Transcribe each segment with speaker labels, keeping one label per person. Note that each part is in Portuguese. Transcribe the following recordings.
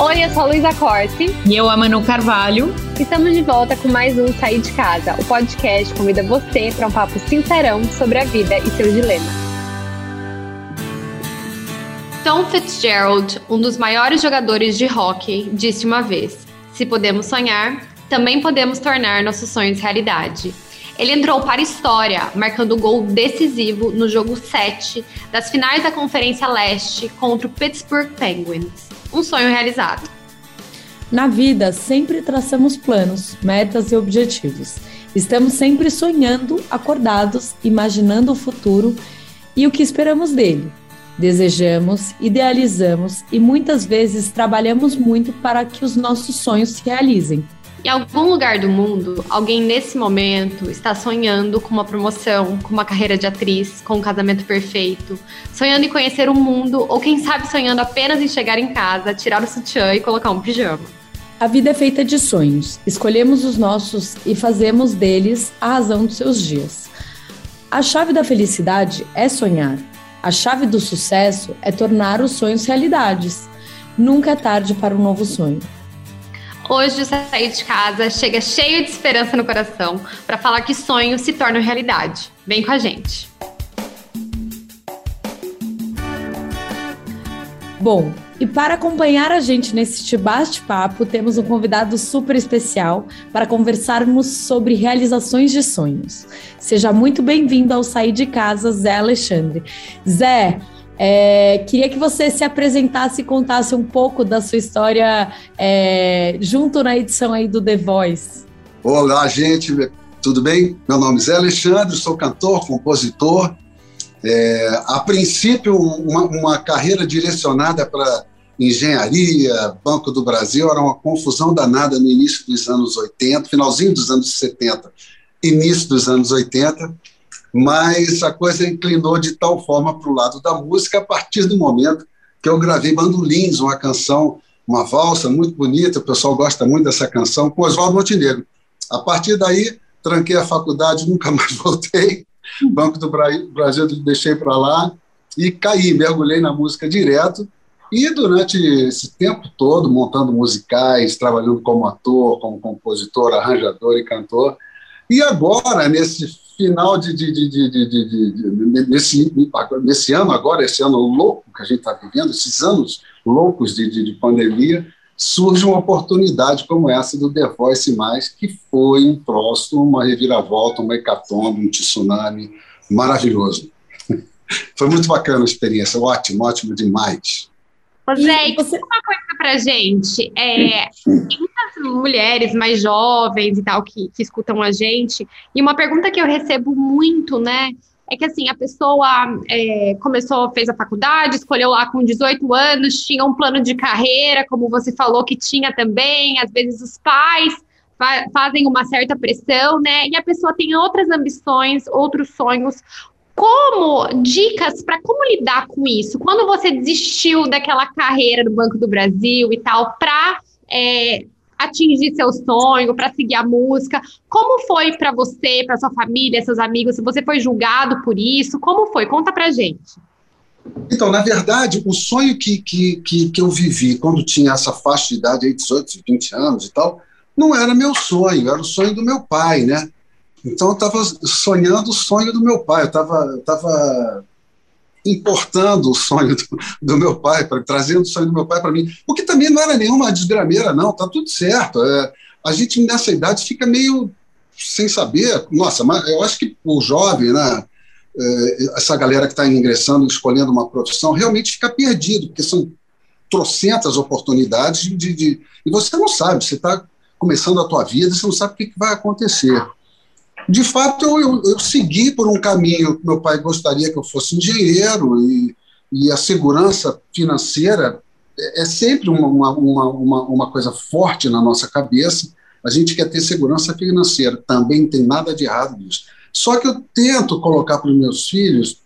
Speaker 1: Oi, eu sou a Luísa Corte.
Speaker 2: E eu, a Manu Carvalho.
Speaker 1: Estamos de volta com mais um Sair de Casa. O podcast convida você para um papo sincerão sobre a vida e seus dilemas. Tom Fitzgerald, um dos maiores jogadores de hockey, disse uma vez: Se podemos sonhar, também podemos tornar nossos sonhos realidade. Ele entrou para a história, marcando o gol decisivo no jogo 7 das finais da Conferência Leste contra o Pittsburgh Penguins. Um sonho realizado.
Speaker 3: Na vida, sempre traçamos planos, metas e objetivos. Estamos sempre sonhando, acordados, imaginando o futuro e o que esperamos dele. Desejamos, idealizamos e muitas vezes trabalhamos muito para que os nossos sonhos se realizem.
Speaker 1: Em algum lugar do mundo, alguém nesse momento está sonhando com uma promoção, com uma carreira de atriz, com um casamento perfeito, sonhando em conhecer o mundo, ou quem sabe sonhando apenas em chegar em casa, tirar o sutiã e colocar um pijama.
Speaker 3: A vida é feita de sonhos. Escolhemos os nossos e fazemos deles a razão dos seus dias. A chave da felicidade é sonhar. A chave do sucesso é tornar os sonhos realidades. Nunca é tarde para um novo sonho.
Speaker 1: Hoje o Sair de Casa chega cheio de esperança no coração para falar que sonhos se tornam realidade. Vem com a gente.
Speaker 3: Bom, e para acompanhar a gente nesse bate-papo, temos um convidado super especial para conversarmos sobre realizações de sonhos. Seja muito bem-vindo ao Sair de Casa, Zé Alexandre. Zé, é, queria que você se apresentasse e contasse um pouco da sua história é, junto na edição aí do The Voice.
Speaker 4: Olá, gente, tudo bem? Meu nome é Zé Alexandre, sou cantor, compositor. É, a princípio, uma, uma carreira direcionada para engenharia, Banco do Brasil, era uma confusão danada no início dos anos 80, finalzinho dos anos 70, início dos anos 80 mas a coisa inclinou de tal forma para o lado da música a partir do momento que eu gravei Bandolins, uma canção, uma valsa muito bonita, o pessoal gosta muito dessa canção, com Oswaldo Montenegro. A partir daí, tranquei a faculdade, nunca mais voltei, Banco do Brasil deixei para lá e caí, mergulhei na música direto, e durante esse tempo todo, montando musicais, trabalhando como ator, como compositor, arranjador e cantor, e agora, nesse final de, de, de, de, de, de nesse, nesse ano agora, esse ano louco que a gente está vivendo, esses anos loucos de, pandemia, surge uma oportunidade como essa do The Voice Mais, que foi um troço, uma reviravolta, uma hecatombe, um tsunami maravilhoso. Foi muito bacana a experiência, ótimo, ótimo demais.
Speaker 1: Zé, e você... uma coisa pra gente. É, tem muitas mulheres mais jovens e tal que, que escutam a gente, e uma pergunta que eu recebo muito, né? É que assim, a pessoa é, começou, fez a faculdade, escolheu lá com 18 anos, tinha um plano de carreira, como você falou que tinha também, às vezes os pais fa fazem uma certa pressão, né? E a pessoa tem outras ambições, outros sonhos, como dicas para como lidar com isso? Quando você desistiu daquela carreira do Banco do Brasil e tal, para é, atingir seu sonho, para seguir a música, como foi para você, para sua família, seus amigos? Se você foi julgado por isso, como foi? Conta para gente.
Speaker 4: Então, na verdade, o sonho que, que, que, que eu vivi quando tinha essa faixa de idade, aí, 18, 20 anos e tal, não era meu sonho, era o sonho do meu pai, né? Então eu estava sonhando o sonho do meu pai, eu estava tava importando o sonho do, do meu pai, pra, trazendo o sonho do meu pai para mim, o que também não era nenhuma desgrameira, não, tá tudo certo. É, a gente nessa idade fica meio sem saber, nossa, mas eu acho que o jovem, né, é, essa galera que está ingressando, escolhendo uma profissão, realmente fica perdido, porque são trocentas oportunidades de, de, de e você não sabe, você está começando a tua vida, você não sabe o que, que vai acontecer de fato, eu, eu, eu, segui por um caminho que meu pai gostaria que eu fosse engenheiro, e, e a segurança financeira é, é sempre uma, uma, uma, uma, coisa forte na nossa cabeça. A gente quer ter segurança financeira, também tem nada de errado nisso. Só que eu tento colocar para os meus filhos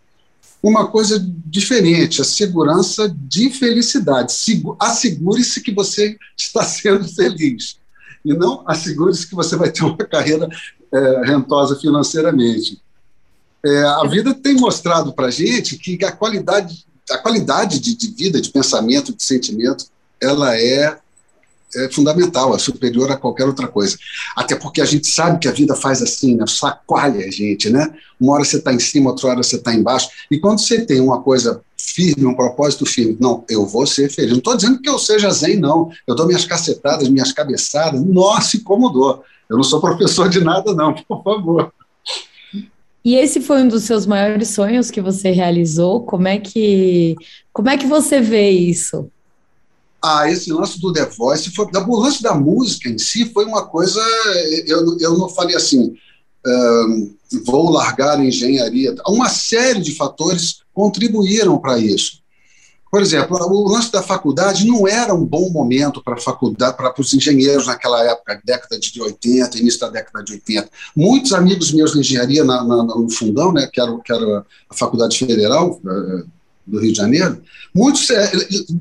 Speaker 4: uma coisa diferente, a segurança de felicidade. Assegure-se que você está sendo feliz. E não assegure-se que você vai ter uma carreira é, rentosa financeiramente. É, a vida tem mostrado para a gente que a qualidade, a qualidade de, de, vida, de pensamento, de sentimento ela é é fundamental, é superior a qualquer outra coisa. Até porque a gente sabe que a vida faz assim, né? Sacoalha a gente, né? Uma hora você está em cima, outra hora você está embaixo. E quando você tem uma coisa firme, um propósito firme, não, eu vou ser feliz. Não estou dizendo que eu seja zen, não. Eu dou minhas cacetadas, minhas cabeçadas. Nossa, como dou. Eu não sou professor de nada, não, por favor.
Speaker 3: E esse foi um dos seus maiores sonhos que você realizou? Como é que, como é que você vê isso?
Speaker 4: Ah, esse lance do The Voice, foi, o lance da música em si foi uma coisa. Eu, eu não falei assim, vou largar a engenharia. Uma série de fatores contribuíram para isso. Por exemplo, o lance da faculdade não era um bom momento para faculdade, para os engenheiros naquela época, década de 80, início da década de 80. Muitos amigos meus de engenharia na, na, no Fundão, né, que, era, que era a Faculdade Federal, eh, do Rio de Janeiro, muitos é,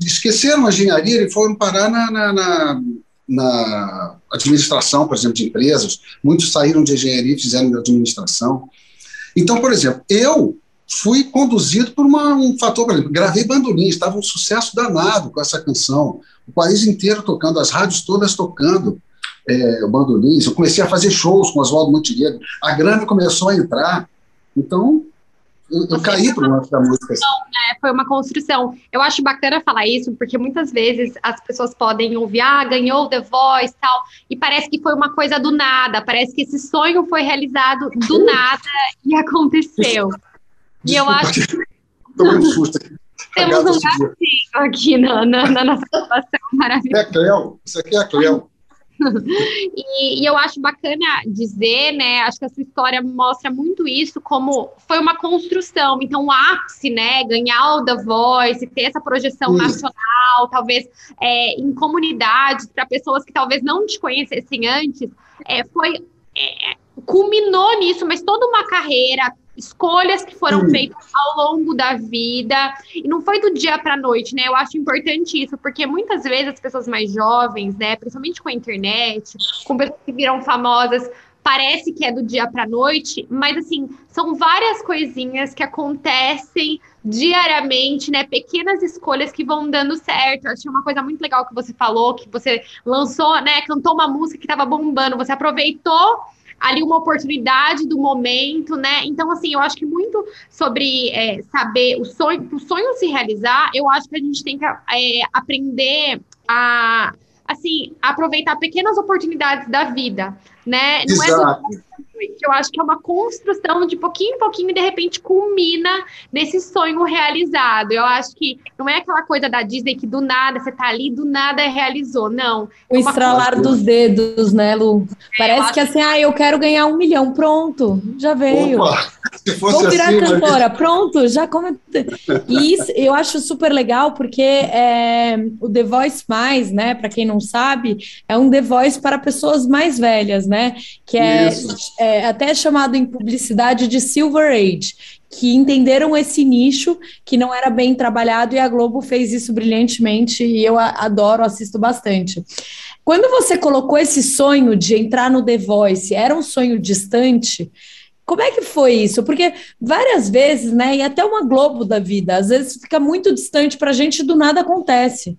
Speaker 4: esqueceram a engenharia e foram parar na, na, na, administração, por exemplo, de empresas. Muitos saíram de engenharia e fizeram administração. Então, por exemplo, eu fui conduzido por uma, um fator, por exemplo, gravei bandolim, estava um sucesso danado com essa canção, o país inteiro tocando, as rádios todas tocando é, bandolim, eu comecei a fazer shows com Oswaldo Montenegro, a grana começou a entrar, então eu, eu caí para o lance da música.
Speaker 1: Né? Foi uma construção. Eu acho bacana falar isso, porque muitas vezes as pessoas podem ouvir, ah, ganhou The Voice tal, e parece que foi uma coisa do nada, parece que esse sonho foi realizado do nada e aconteceu. E eu acho.
Speaker 4: Tomei um susto aqui.
Speaker 1: Temos um gatinho aqui na, na, na nossa situação maravilhosa.
Speaker 4: É Cleo, isso aqui é a Cleo.
Speaker 1: e, e, eu acho bacana dizer, né? Acho que a sua história mostra muito isso, como foi uma construção. Então, o ápice, né? Ganhar o The Voice, ter essa projeção isso. nacional, talvez é, em comunidades, para pessoas que talvez não te conhecessem antes, é, foi. É, culminou nisso, mas toda uma carreira, escolhas que foram hum. feitas ao longo da vida e não foi do dia para a noite, né? Eu acho importante isso, porque muitas vezes as pessoas mais jovens, né, principalmente com a internet, com pessoas que viram famosas, parece que é do dia para a noite, mas assim, são várias coisinhas que acontecem diariamente, né? Pequenas escolhas que vão dando certo. Eu achei uma coisa muito legal que você falou, que você lançou, né? Cantou uma música que estava bombando, você aproveitou ali uma oportunidade do momento, né? Então, assim, eu acho que muito sobre é, saber o sonho, o sonho se realizar, eu acho que a gente tem que é, aprender a assim, aproveitar pequenas oportunidades da vida, né?
Speaker 4: Não é Exato.
Speaker 1: é eu acho que é uma construção de pouquinho em pouquinho e de repente culmina nesse sonho realizado. Eu acho que não é aquela coisa da Disney que do nada você tá ali, do nada realizou. Não.
Speaker 3: O é estralar coisa... dos dedos, né, Lu? É, Parece que assim, ah, eu quero ganhar um milhão. Pronto, já veio. Opa, Vou virar assim, cantora, mas... pronto, já come... E isso eu acho super legal porque é, o The Voice Mais, né, para quem não sabe, é um The Voice para pessoas mais velhas, né? Que é, é até chamado em publicidade de Silver Age, que entenderam esse nicho que não era bem trabalhado e a Globo fez isso brilhantemente e eu adoro, assisto bastante. Quando você colocou esse sonho de entrar no The Voice, era um sonho distante? Como é que foi isso? Porque várias vezes, né, e até uma Globo da vida, às vezes fica muito distante para a gente e do nada acontece.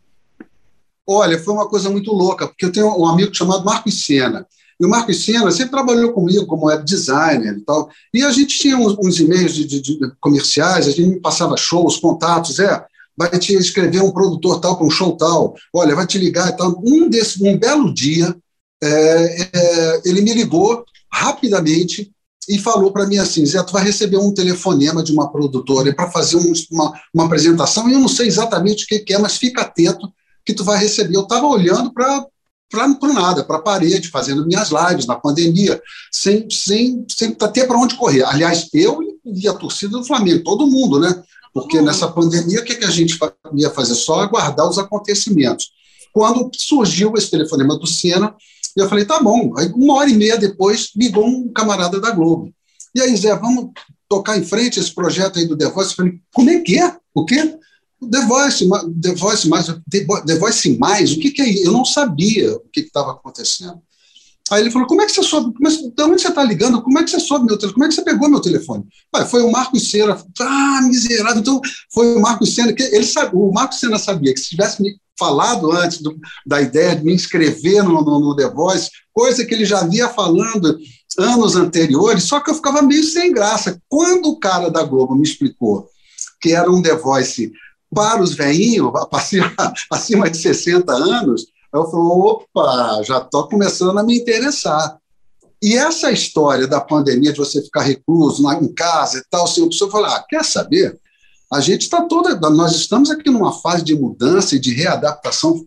Speaker 4: Olha, foi uma coisa muito louca, porque eu tenho um amigo chamado Marco Sena. E o Marcos Sena sempre trabalhou comigo como web designer e tal. E a gente tinha uns, uns e-mails de, de, de, comerciais, a gente passava shows, contatos, é, vai te escrever um produtor tal para um show tal, olha, vai te ligar e tal. Um, desse, um belo dia, é, é, ele me ligou rapidamente e falou para mim assim, Zé, tu vai receber um telefonema de uma produtora para fazer um, uma, uma apresentação, e eu não sei exatamente o que, que é, mas fica atento que tu vai receber. Eu estava olhando para para nada, para a parede, fazendo minhas lives na pandemia, sem, sem, sem ter para onde correr. Aliás, eu e a torcida do Flamengo, todo mundo, né? Porque nessa pandemia, o que, que a gente ia fazer? Só aguardar os acontecimentos. Quando surgiu esse telefonema do Senna, eu falei, tá bom. Aí, uma hora e meia depois, ligou um camarada da Globo. E aí, Zé, vamos tocar em frente esse projeto aí do The Voice? Eu falei, como é que é? O quê? The Voice, The Voice mais, The Voice mais, o que, que é isso? Eu não sabia o que estava acontecendo. Aí ele falou: Como é que você soube? Mas, de onde você está ligando? Como é que você soube meu telefone? Como é que você pegou meu telefone? Foi o Marcos Sena. Ah, miserável. Então, foi o Marcos Sena. Que ele sabe, o Marcos Sena sabia que se tivesse me falado antes do, da ideia de me inscrever no, no, no, The Voice, coisa que ele já vinha falando anos anteriores, só que eu ficava meio sem graça. Quando o cara da Globo me explicou que era um The Voice para os veinhos, acima, de 60 anos, eu falei, opa, já estou começando a me interessar. E essa história da pandemia, de você ficar recluso em casa e tal, assim, a pessoa fala, ah, quer saber? A gente está toda, nós estamos aqui numa fase de mudança e de readaptação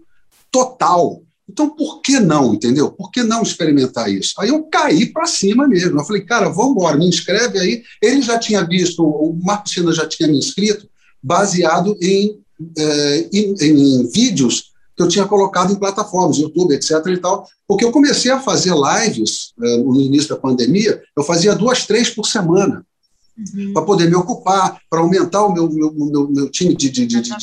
Speaker 4: total. Então, por que não, entendeu? Por que não experimentar isso? Aí eu caí para cima mesmo. Eu falei, cara, vamos embora, me inscreve aí. Ele já tinha visto, o Marco Sina já tinha me inscrito, baseado em, é, em, em vídeos que eu tinha colocado em plataformas, YouTube, etc. e tal, porque eu comecei a fazer lives é, no início da pandemia, eu fazia duas, três por semana uhum. para poder me ocupar, para aumentar o meu, meu, meu, meu time de, de, de, de,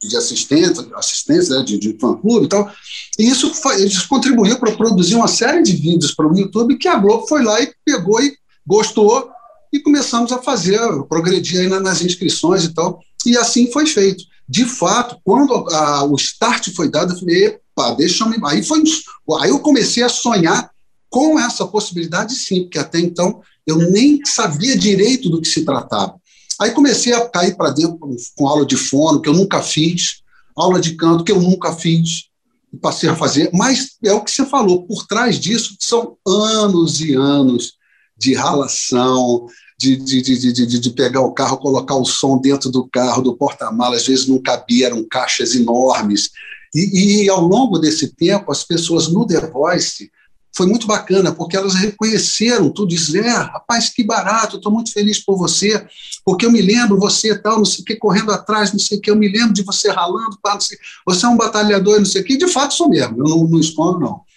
Speaker 4: de assistência, assistência né, de, de fã-clube e tal. E isso, foi, isso contribuiu para produzir uma série de vídeos para o YouTube que a Globo foi lá e pegou e gostou e começamos a fazer, progredir nas inscrições e tal. E assim foi feito. De fato, quando a, o start foi dado, eu falei, epa, deixa eu me... Aí, foi, aí eu comecei a sonhar com essa possibilidade, sim, porque até então eu nem sabia direito do que se tratava. Aí comecei a cair para dentro com aula de fono, que eu nunca fiz, aula de canto, que eu nunca fiz, e passei a fazer. Mas é o que você falou, por trás disso são anos e anos de ralação, de, de, de, de, pegar o carro, colocar o som dentro do carro, do porta-malas, às vezes não cabia, eram caixas enormes. E, e, ao longo desse tempo, as pessoas no The Voice foi muito bacana, porque elas reconheceram tudo, disseram, é, rapaz, que barato, estou muito feliz por você, porque eu me lembro, você tal, não sei o que, correndo atrás, não sei o que, eu me lembro de você ralando, não sei, você é um batalhador, não sei o que, de fato sou mesmo, eu não, não escondo, não.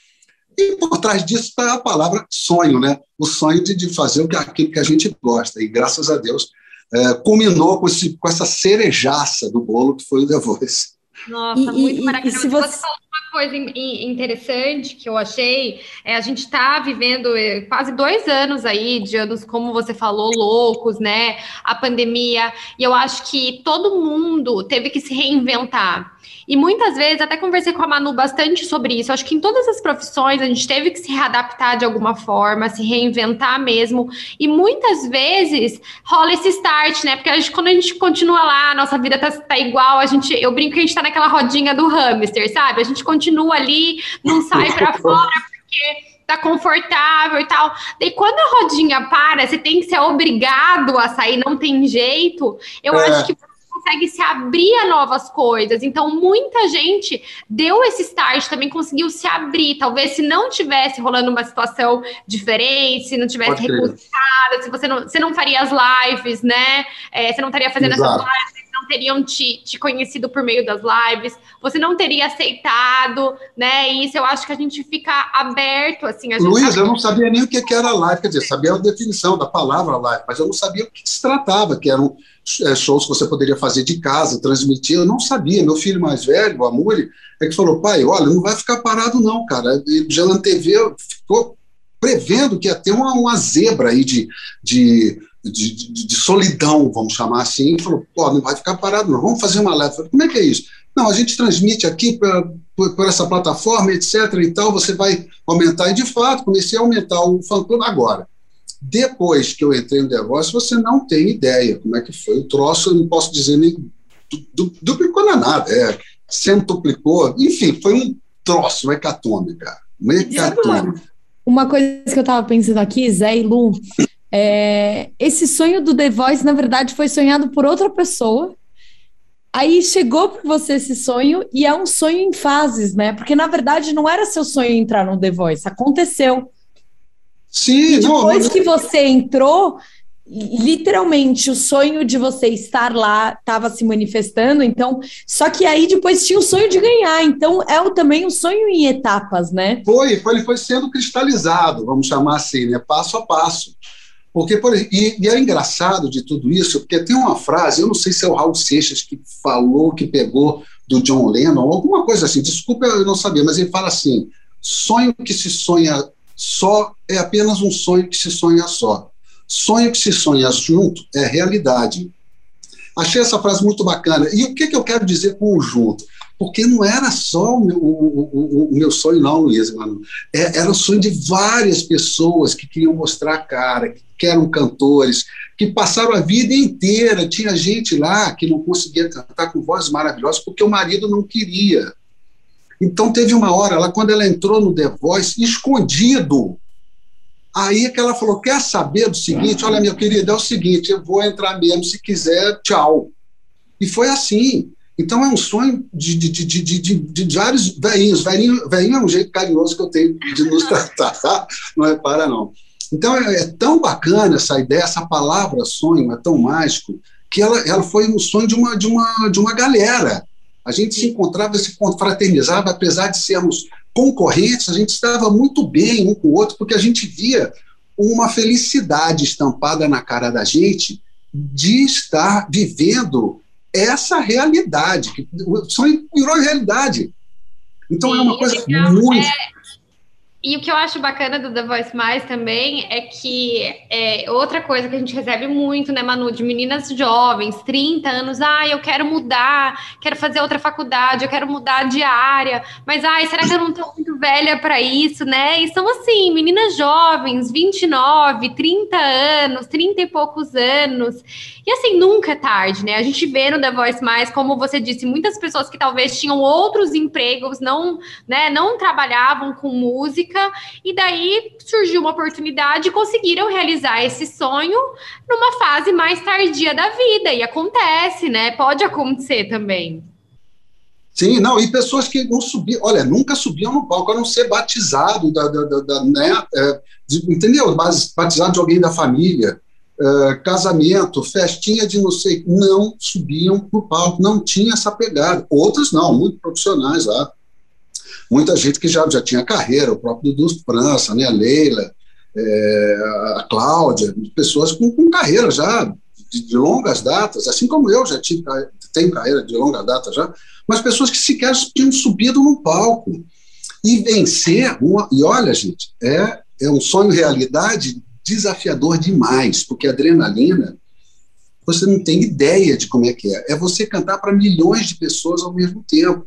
Speaker 4: E por trás disso está a palavra sonho, né? O sonho de, de fazer aquilo que a gente gosta, e graças a Deus é, culminou com, esse, com essa cerejaça do bolo que foi o The Voice.
Speaker 1: Nossa, e, muito maravilhoso. E se você... você falou uma coisa interessante que eu achei, é a gente está vivendo é, quase dois anos aí, de anos, como você falou, loucos, né? A pandemia, e eu acho que todo mundo teve que se reinventar. E muitas vezes, até conversei com a Manu bastante sobre isso. Acho que em todas as profissões a gente teve que se readaptar de alguma forma, se reinventar mesmo. E muitas vezes rola esse start, né? Porque a gente, quando a gente continua lá, a nossa vida tá, tá igual, a gente, eu brinco que a gente tá naquela rodinha do hamster, sabe? A gente continua ali, não sai para fora porque tá confortável e tal. Daí quando a rodinha para, você tem que ser obrigado a sair, não tem jeito. Eu é. acho que consegue se abrir a novas coisas. Então, muita gente deu esse start, também conseguiu se abrir. Talvez se não tivesse rolando uma situação diferente, se não tivesse recusado, se você não, você não faria as lives, né? É, você não estaria fazendo Exato. essas lives teriam te, te, conhecido por meio das lives, você não teria aceitado, né? E isso eu acho que a gente fica aberto, assim. A gente
Speaker 4: Luiz, eu não sabia nem o que era live, quer dizer, sabia a definição da palavra live, mas eu não sabia o que se tratava, que eram é, shows que você poderia fazer de casa, transmitir. Eu não sabia. Meu filho mais velho, o Amuri, é que falou: pai, olha, não vai ficar parado, não, cara. Já na TV ficou prevendo que ia ter uma, uma zebra aí de, de, de, de, de solidão, vamos chamar assim. E falou: pô, não vai ficar parado, não. Vamos fazer uma live. Falei, Como é que é isso? Não, a gente transmite aqui pra, por, por, essa plataforma, etc. e tal, você vai aumentar. E de fato, comecei a aumentar o fã clube agora. Depois que eu entrei no negócio, você não tem ideia como é que foi. O troço, eu não posso dizer nem duplicou na nada, é, centuplicou, enfim, foi um troço, um hecatombe, cara. Um hecatombe.
Speaker 3: Uma coisa que eu estava pensando aqui, Zé e Lu, é, esse sonho do The Voice, na verdade, foi sonhado por outra pessoa. Aí chegou para você esse sonho e é um sonho em fases, né? Porque na verdade não era seu sonho entrar no The Voice, aconteceu.
Speaker 4: Sim,
Speaker 3: e depois não, que você entrou, literalmente o sonho de você estar lá estava se manifestando, então, só que aí depois tinha o sonho de ganhar, então é o, também um sonho em etapas, né?
Speaker 4: Foi, foi, ele foi sendo cristalizado, vamos chamar assim, né? Passo a passo. Porque, por, e, e é engraçado de tudo isso, porque tem uma frase, eu não sei se é o Raul Seixas que falou, que pegou do John Lennon, alguma coisa assim, desculpa eu não sabia, mas ele fala assim: sonho que se sonha só é apenas um sonho que se sonha só. Sonho que se sonha junto é realidade. Achei essa frase muito bacana. E o que, que eu quero dizer com o junto? porque não era só o meu, o, o, o meu sonho, não, Luiz, mano. É, era o sonho de várias pessoas que queriam mostrar a cara, que eram cantores, que passaram a vida inteira. Tinha gente lá que não conseguia cantar com vozes maravilhosas porque o marido não queria. Então teve uma hora lá, quando ela entrou no The Voice, escondido. Aí é que ela falou: quer saber do seguinte? Olha, meu querido, é o seguinte, eu vou entrar mesmo, se quiser, tchau. E foi assim. Então é um sonho de, de, de, de, de, vários velhinhos. Velhinho, velhinho é um jeito carinhoso que eu tenho de nos tratar? Não repara, não. Então é, é, tão bacana essa ideia, essa palavra sonho é tão mágico, que ela, ela foi um sonho de uma, de, uma, de uma galera. A gente se encontrava, se confraternizava, apesar de sermos concorrentes, a gente estava muito bem um com o outro, porque a gente via uma felicidade estampada na cara da gente de estar vivendo essa realidade, que o sonho virou realidade. Então Sim, é uma coisa então, muito. É,
Speaker 1: e o que eu acho bacana do The Voice Mais também é que é, outra coisa que a gente recebe muito, né, Manu, de meninas jovens, 30 anos, ah, eu quero mudar, quero fazer outra faculdade, eu quero mudar de área, mas ai, será que eu não tô muito velha para isso, né? E são assim, meninas jovens, 29, 30 anos, 30 e poucos anos. E assim, nunca é tarde, né? A gente vê no The Voice Mais, como você disse, muitas pessoas que talvez tinham outros empregos, não, né, não trabalhavam com música, e daí surgiu uma oportunidade e conseguiram realizar esse sonho numa fase mais tardia da vida. E acontece, né? Pode acontecer também.
Speaker 4: Sim, não, e pessoas que não subiam, olha, nunca subiam no palco a não ser batizado, da, da, da, da né, é, de, entendeu? Batizado de alguém da família. Eh, casamento, festinha de não sei, não subiam no palco, não tinha essa pegada. Outros não, muito profissionais lá. Muita gente que já, já tinha carreira, o próprio Dudu França, né, a Leila, é, a Cláudia, pessoas com, com carreira já de, de, longas datas, assim como eu já tive, tenho carreira de longa data já, mas pessoas que sequer tinham subido no palco. E vencer, uma, e olha, gente, é, é um sonho realidade desafiador demais, porque a adrenalina, você não tem ideia de como é que é. É você cantar para milhões de pessoas ao mesmo tempo.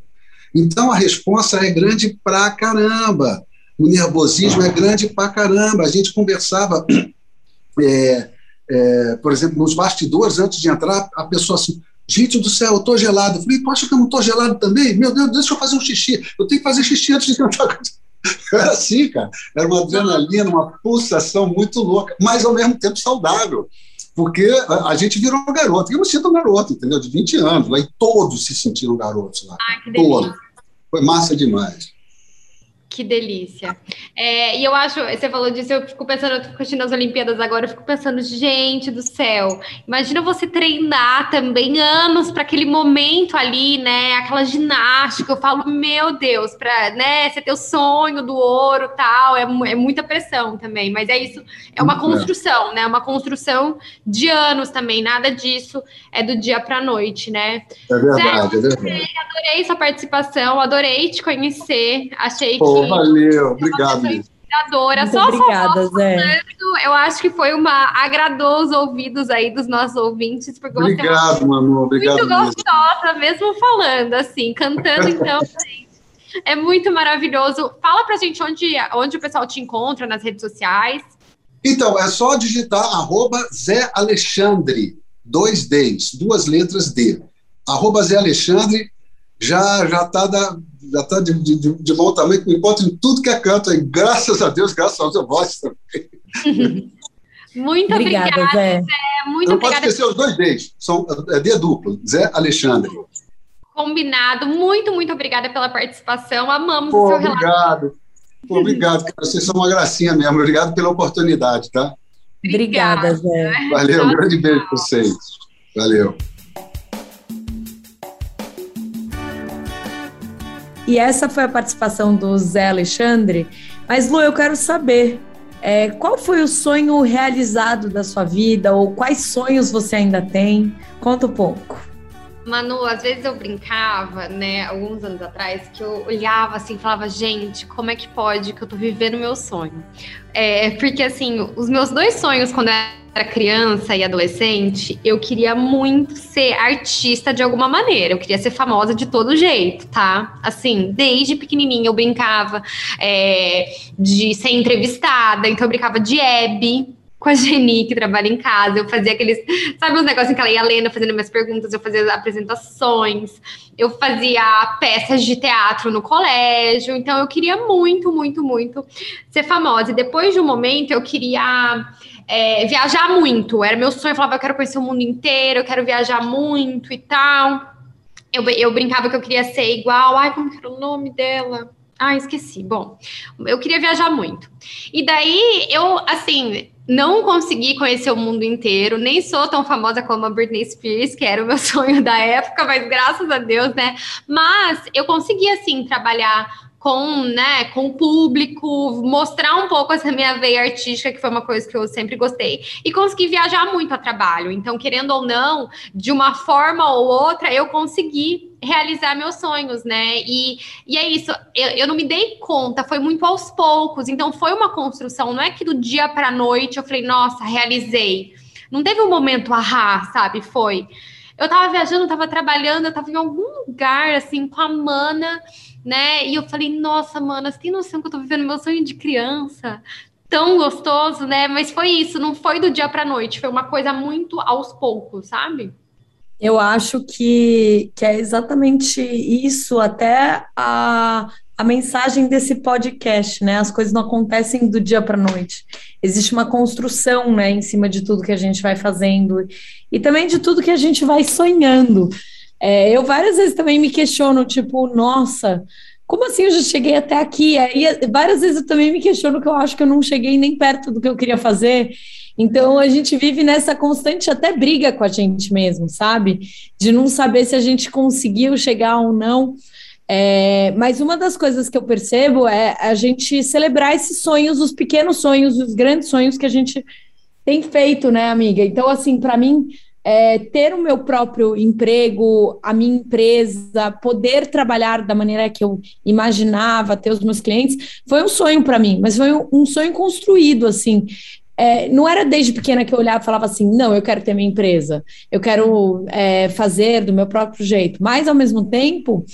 Speaker 4: Então a resposta é grande pra caramba. O nervosismo é grande pra caramba. A gente conversava, é, é, por exemplo, nos bastidores, antes de entrar, a pessoa assim, gente do céu, eu tô gelado. Eu falei, tu acha que eu não tô gelado também? Meu Deus, deixa eu fazer um xixi. Eu tenho que fazer xixi antes de cantar. Era assim, cara. Era uma adrenalina, uma pulsação muito louca, mas ao mesmo tempo saudável. Porque a, a gente virou garoto. Eu me sinto um garoto, entendeu? De 20 anos. Lá, e todos se sentiram garotos lá.
Speaker 1: Ai, que todos.
Speaker 4: Foi massa demais.
Speaker 1: Que delícia. É, e eu acho, você falou disso, eu fico pensando, eu fico assistindo as Olimpíadas agora, eu fico pensando, gente do céu, imagina você treinar também anos para aquele momento ali, né? Aquela ginástica. Eu falo, meu Deus, para né, você ter o sonho do ouro tal, é, é muita pressão também, mas é isso, é uma construção, né? Uma construção de anos também, nada disso é do dia para noite, né?
Speaker 4: É verdade, Zé, é verdade.
Speaker 1: Adorei sua participação, adorei te conhecer, achei Pô, que
Speaker 4: valeu, obrigado.
Speaker 1: Muito só, obrigada, só Zé. Eu acho que foi uma agradou os ouvidos aí dos nossos ouvintes, porque
Speaker 4: obrigado, você é Manu, obrigado
Speaker 1: muito mesmo. gostosa, mesmo falando assim, cantando então. é muito maravilhoso. Fala pra gente onde, onde o pessoal te encontra nas redes sociais.
Speaker 4: Então, é só digitar arroba Zé Alexandre, dois Ds, duas letras D. Arroba Zé Alexandre, já já está já tá de, de, de bom tamanho, me encontro em tudo que é canto aí, graças a Deus, graças a Deus, voz também.
Speaker 1: Muito obrigada, obrigada Zé. Zé. Muito
Speaker 4: Não pode esquecer os dois Ds, são é D duplo, Zé Alexandre.
Speaker 1: Combinado. Muito, muito obrigada pela participação. Amamos Pô, o seu
Speaker 4: relato. Obrigado. Pô, obrigado, vocês são uma gracinha mesmo. Obrigado pela oportunidade, tá?
Speaker 3: Obrigada, Zé.
Speaker 4: Valeu, um grande beijo para vocês. Valeu.
Speaker 3: E essa foi a participação do Zé Alexandre. Mas, Lu, eu quero saber é, qual foi o sonho realizado da sua vida ou quais sonhos você ainda tem? Conta um pouco.
Speaker 1: Manu, às vezes eu brincava, né, alguns anos atrás, que eu olhava assim e falava, gente, como é que pode que eu tô vivendo o meu sonho? É, porque assim, os meus dois sonhos quando eu era criança e adolescente, eu queria muito ser artista de alguma maneira. Eu queria ser famosa de todo jeito, tá? Assim, desde pequenininha eu brincava é, de ser entrevistada, então eu brincava de Hebe, com a Geni, que trabalha em casa. Eu fazia aqueles, sabe, uns negócios em que ela ia lendo, fazendo minhas perguntas, eu fazia apresentações, eu fazia peças de teatro no colégio. Então, eu queria muito, muito, muito ser famosa. E depois de um momento, eu queria. É, viajar muito, era meu sonho. Eu falava, eu quero conhecer o mundo inteiro, eu quero viajar muito e tal. Eu, eu brincava que eu queria ser igual. Ai, como era o nome dela? Ah, esqueci. Bom, eu queria viajar muito. E daí eu, assim, não consegui conhecer o mundo inteiro, nem sou tão famosa como a Britney Spears, que era o meu sonho da época, mas graças a Deus, né? Mas eu consegui, assim, trabalhar com, né, com o público, mostrar um pouco essa minha veia artística, que foi uma coisa que eu sempre gostei, e consegui viajar muito a trabalho. Então, querendo ou não, de uma forma ou outra, eu consegui realizar meus sonhos, né? E, e é isso, eu, eu não me dei conta, foi muito aos poucos. Então, foi uma construção, não é que do dia para noite eu falei, nossa, realizei. Não teve um momento ahá, sabe? Foi. Eu tava viajando, tava trabalhando, eu tava em algum lugar, assim, com a mana né? E eu falei, nossa, mana, você tem noção que eu tô vivendo meu sonho de criança? Tão gostoso, né? Mas foi isso, não foi do dia para noite, foi uma coisa muito aos poucos, sabe?
Speaker 3: Eu acho que, que é exatamente isso, até a, a mensagem desse podcast, né? As coisas não acontecem do dia para noite. Existe uma construção, né, em cima de tudo que a gente vai fazendo e também de tudo que a gente vai sonhando. É, eu várias vezes também me questiono, tipo, nossa, como assim eu já cheguei até aqui? Aí várias vezes eu também me questiono que eu acho que eu não cheguei nem perto do que eu queria fazer. Então a gente vive nessa constante até briga com a gente mesmo, sabe? De não saber se a gente conseguiu chegar ou não. É, mas uma das coisas que eu percebo é a gente celebrar esses sonhos, os pequenos sonhos, os grandes sonhos que a gente tem feito, né, amiga? Então, assim, para mim, é, ter o meu próprio emprego, a minha empresa, poder trabalhar da maneira que eu imaginava, ter os meus clientes, foi um sonho para mim, mas foi um, sonho construído, assim. É, não era desde pequena que eu olhava e falava assim, não, eu quero ter minha empresa, eu quero é, fazer do meu próprio jeito, mas ao mesmo tempo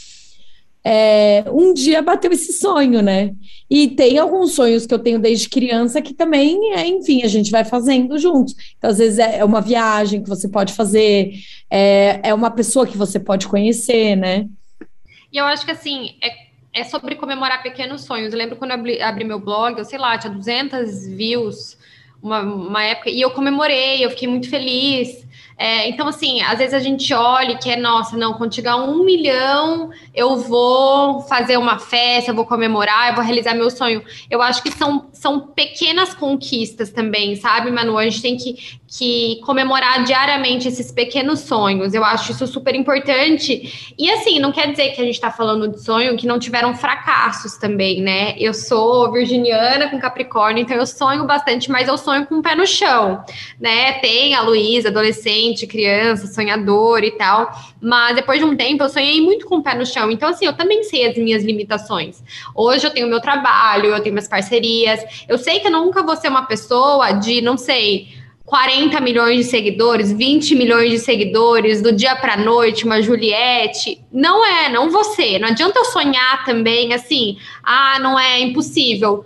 Speaker 3: é, um dia bateu esse sonho, né? E tem alguns sonhos que eu tenho desde criança que também, é, enfim, a gente vai fazendo juntos. Então, às vezes é, é uma viagem que você pode fazer, é, é uma pessoa que você pode conhecer, né?
Speaker 1: E eu acho que assim, é, é sobre comemorar pequenos sonhos. Eu lembro quando eu abri, abri meu blog, eu sei lá, tinha 200 views uma, uma época, e eu comemorei, eu fiquei muito feliz. É, então, assim, às vezes a gente olha que é, nossa, não, quando chegar um milhão, eu vou fazer uma festa, eu vou comemorar, eu vou realizar meu sonho. Eu acho que são, são pequenas conquistas também, sabe, Manu? A gente tem que, que comemorar diariamente esses pequenos sonhos. Eu acho isso super importante. E, assim, não quer dizer que a gente está falando de sonho que não tiveram fracassos também, né? Eu sou virginiana com Capricórnio, então eu sonho bastante, mas eu sonho com o pé no chão, né? Tem a Luísa, adolescente criança, sonhador e tal. Mas depois de um tempo eu sonhei muito com o pé no chão. Então, assim, eu também sei as minhas limitações. Hoje eu tenho meu trabalho, eu tenho minhas parcerias. Eu sei que eu nunca vou ser uma pessoa de, não sei, 40 milhões de seguidores, 20 milhões de seguidores, do dia para noite, uma Juliette. Não é, não você. Não adianta eu sonhar também assim, ah, não é impossível.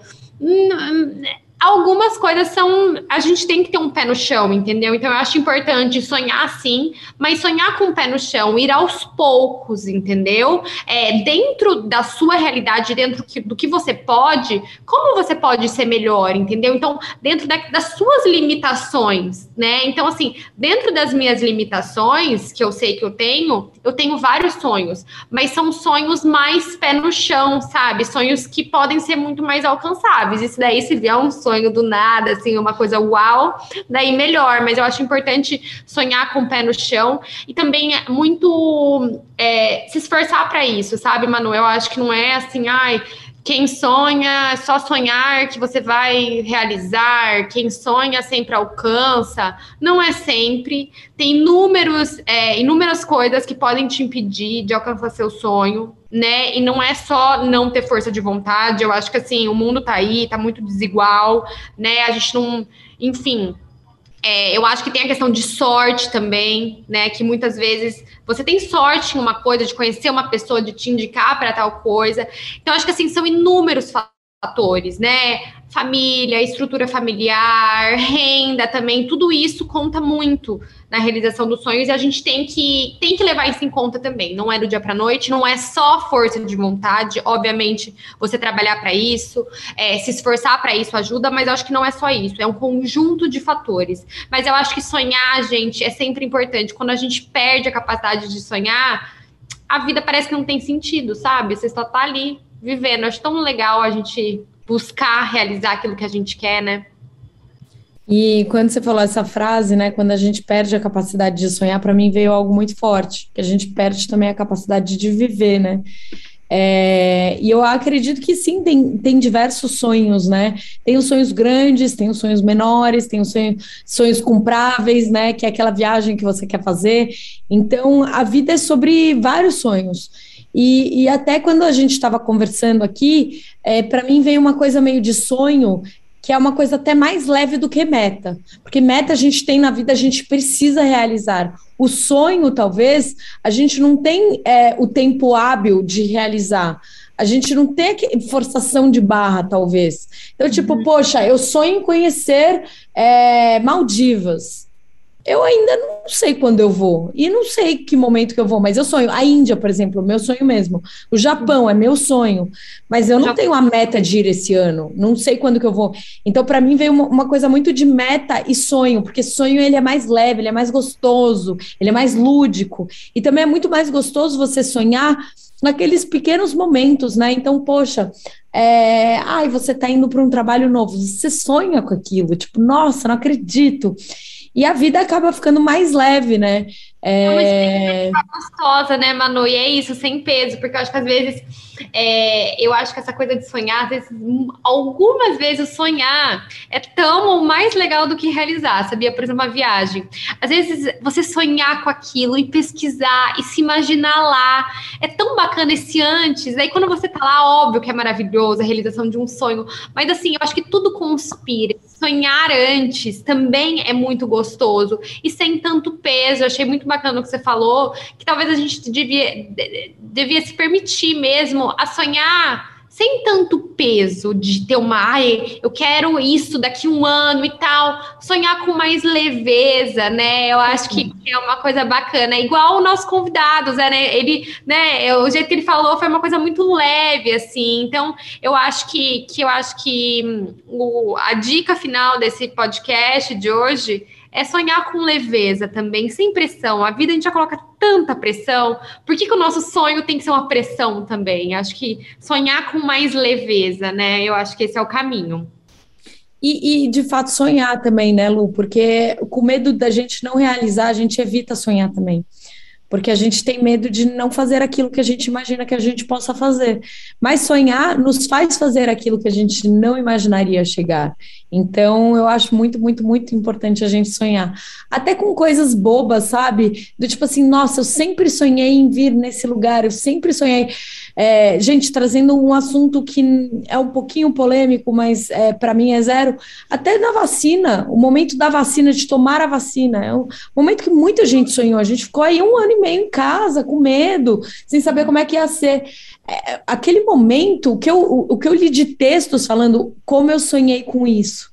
Speaker 1: Algumas coisas são. A gente tem que ter um pé no chão, entendeu? Então eu acho importante sonhar sim, mas sonhar com o pé no chão, ir aos poucos, entendeu? É, dentro da sua realidade, dentro do que você pode, como você pode ser melhor, entendeu? Então, dentro da, das suas limitações, né? Então, assim, dentro das minhas limitações, que eu sei que eu tenho, eu tenho vários sonhos, mas são sonhos mais pé no chão, sabe? Sonhos que podem ser muito mais alcançáveis. Isso daí, se vier um sonho sonho do nada, assim, uma coisa uau, daí melhor. Mas eu acho importante sonhar com o pé no chão e também é muito é, se esforçar para isso, sabe, Manu? Eu acho que não é assim, ai quem sonha, só sonhar que você vai realizar, quem sonha sempre alcança. Não é sempre. Tem inúmeros, é, inúmeras coisas que podem te impedir de alcançar seu sonho, né? E não é só não ter força de vontade. Eu acho que assim, o mundo tá aí, tá muito desigual, né? A gente não. Enfim, é, eu acho que tem a questão de sorte também, né? Que muitas vezes você tem sorte em uma coisa, de conhecer uma pessoa, de te indicar para tal coisa. Então, acho que assim, são inúmeros fatores, né? Família, estrutura familiar, renda também, tudo isso conta muito na realização dos sonhos e a gente tem que, tem que levar isso em conta também. Não é do dia para noite, não é só força de vontade, obviamente, você trabalhar para isso, é, se esforçar para isso ajuda, mas eu acho que não é só isso, é um conjunto de fatores. Mas eu acho que sonhar, gente, é sempre importante. Quando a gente perde a capacidade de sonhar, a vida parece que não tem sentido, sabe? Você só tá ali vivendo. Acho tão legal a gente buscar realizar aquilo que a gente quer, né?
Speaker 3: E quando você falou essa frase, né, quando a gente perde a capacidade de sonhar, para mim veio algo muito forte, que a gente perde também a capacidade de viver, né? É, e eu acredito que sim, tem, tem diversos sonhos, né? Tem os sonhos grandes, tem os sonhos menores, tem os sonhos, sonhos compráveis, né? Que é aquela viagem que você quer fazer. Então, a vida é sobre vários sonhos. E, e até quando a gente estava conversando aqui, é, para mim veio uma coisa meio de sonho, que é uma coisa até mais leve do que meta. Porque meta a gente tem na vida, a gente precisa realizar. O sonho, talvez, a gente não tem é, o tempo hábil de realizar. A gente não tem forçação de barra, talvez. Então, tipo, uhum. poxa, eu sonho em conhecer é, Maldivas eu ainda não sei quando eu vou e não sei que momento que eu vou, mas eu sonho. A Índia, por exemplo, meu sonho mesmo. O Japão é meu sonho, mas eu não tenho a meta de ir esse ano. Não sei quando que eu vou. Então, para mim veio uma, uma, coisa muito de meta e sonho, porque sonho ele é mais leve, ele é mais gostoso, ele é mais lúdico e também é muito mais gostoso você sonhar naqueles pequenos momentos, né? Então, poxa, é, ai, você está indo para um trabalho novo, você sonha com aquilo, tipo, nossa, não acredito e a vida acaba ficando mais leve, né?
Speaker 1: É... Uma gostosa, né, Manu? E é isso, sem peso, porque eu acho que às vezes é, eu acho que essa coisa de sonhar, às vezes, algumas vezes sonhar é tão mais legal do que realizar, sabia? Por exemplo, uma viagem. Às vezes você sonhar com aquilo e pesquisar e se imaginar lá é tão bacana esse antes. Aí quando você tá lá, óbvio que é maravilhoso a realização de um sonho, mas assim, eu acho que tudo conspira. Sonhar antes também é muito gostoso e sem tanto peso. Eu achei muito bacana o que você falou, que talvez a gente devia, devia se permitir mesmo a sonhar sem tanto peso de ter uma, ai, eu quero isso daqui um ano e tal, sonhar com mais leveza, né? Eu acho que é uma coisa bacana, igual o nosso convidado, né? Ele, né, o jeito que ele falou foi uma coisa muito leve, assim. Então, eu acho que, que eu acho que hum, o, a dica final desse podcast de hoje é sonhar com leveza também, sem pressão. A vida a gente já coloca tanta pressão. Por que, que o nosso sonho tem que ser uma pressão também? Acho que sonhar com mais leveza, né? Eu acho que esse é o caminho.
Speaker 3: E, e, de fato sonhar também, né, Lu? Porque com medo da gente não realizar, a gente evita sonhar também porque a gente tem medo de não fazer aquilo que a gente imagina que a gente possa fazer. Mas sonhar nos faz fazer aquilo que a gente não imaginaria chegar. Então, eu acho muito, muito, muito importante a gente sonhar. Até com coisas bobas, sabe? Do tipo assim, nossa, eu sempre sonhei em vir nesse lugar, eu sempre sonhei. É, gente, trazendo um assunto que é um pouquinho polêmico, mas é, para mim é zero. Até na vacina, o momento da vacina, de tomar a vacina, é um momento que muita gente sonhou. A gente ficou aí um ano e meio em casa, com medo, sem saber como é que ia ser. É, aquele momento que eu, o, o que eu li de textos falando como eu sonhei com isso.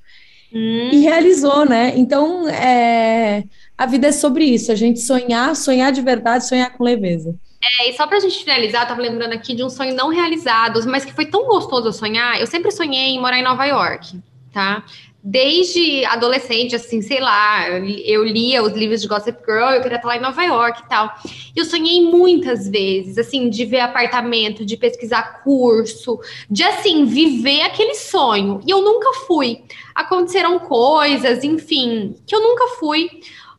Speaker 3: Hum. E realizou, né? Então, é, a vida é sobre isso, a gente sonhar, sonhar de verdade, sonhar com leveza.
Speaker 1: É, e só pra gente finalizar, eu tava lembrando aqui de um sonho não realizado, mas que foi tão gostoso sonhar. Eu sempre sonhei em morar em Nova York, tá? Desde adolescente, assim, sei lá, eu lia os livros de Gossip Girl, eu queria estar lá em Nova York e tal. E eu sonhei muitas vezes, assim, de ver apartamento, de pesquisar curso, de, assim, viver aquele sonho. E eu nunca fui. Aconteceram coisas, enfim, que eu nunca fui.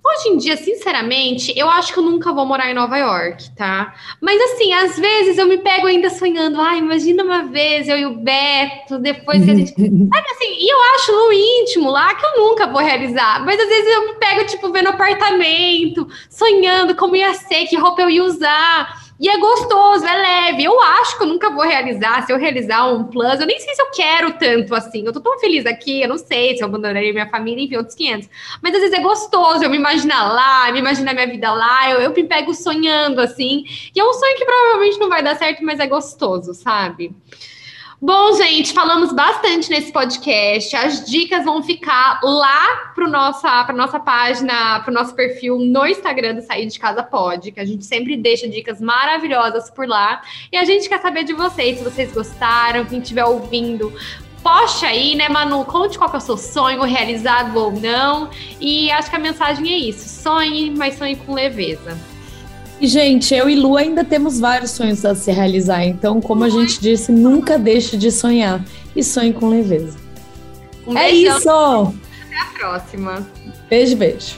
Speaker 1: Hoje em dia, sinceramente, eu acho que eu nunca vou morar em Nova York, tá? Mas assim, às vezes eu me pego ainda sonhando, ai, imagina uma vez eu e o Beto, depois que a gente. Sabe assim, e eu acho no íntimo lá que eu nunca vou realizar. Mas às vezes eu me pego, tipo, vendo apartamento, sonhando como ia ser, que roupa eu ia usar. E é gostoso, é leve. Eu acho que eu nunca vou realizar. Se eu realizar um plus, eu nem sei se eu quero tanto assim. Eu tô tão feliz aqui, eu não sei se eu abandonaria minha família, enfim, outros 500. Mas às vezes é gostoso eu me imaginar lá, me imaginar minha vida lá. Eu, eu me pego sonhando assim. E é um sonho que provavelmente não vai dar certo, mas é gostoso, sabe? Bom, gente, falamos bastante nesse podcast. As dicas vão ficar lá para nossa, nossa página, para o nosso perfil no Instagram do Sair de Casa Pode, que a gente sempre deixa dicas maravilhosas por lá. E a gente quer saber de vocês, se vocês gostaram, quem estiver ouvindo. Poste aí, né, Manu? Conte qual é o seu sonho, realizado ou não. E acho que a mensagem é isso: sonhe, mas sonhe com leveza.
Speaker 3: E, gente, eu e Lu ainda temos vários sonhos a se realizar. Então, como a gente disse, nunca deixe de sonhar. E sonhe com leveza. Um é isso!
Speaker 1: Até a próxima.
Speaker 3: Beijo, beijo.